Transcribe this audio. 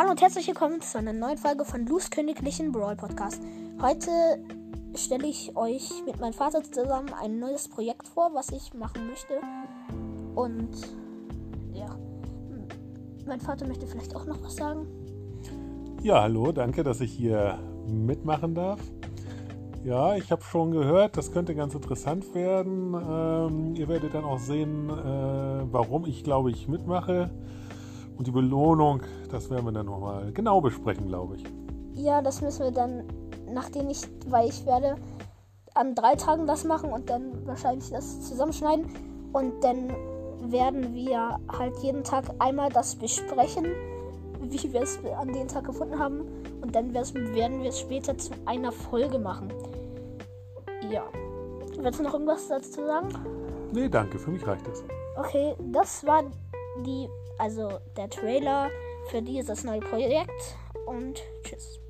Hallo und herzlich willkommen zu einer neuen Folge von Lus Königlichen Brawl Podcast. Heute stelle ich euch mit meinem Vater zusammen ein neues Projekt vor, was ich machen möchte. Und ja, mein Vater möchte vielleicht auch noch was sagen. Ja, hallo, danke, dass ich hier mitmachen darf. Ja, ich habe schon gehört, das könnte ganz interessant werden. Ähm, ihr werdet dann auch sehen, äh, warum ich glaube ich mitmache. Und die Belohnung, das werden wir dann nochmal genau besprechen, glaube ich. Ja, das müssen wir dann, nachdem ich, weil ich werde an drei Tagen das machen und dann wahrscheinlich das zusammenschneiden. Und dann werden wir halt jeden Tag einmal das besprechen, wie wir es an den Tag gefunden haben. Und dann werden wir es später zu einer Folge machen. Ja. Willst du noch irgendwas dazu sagen? Nee, danke, für mich reicht das. Okay, das war die, also der Trailer für dieses neue Projekt. Und tschüss.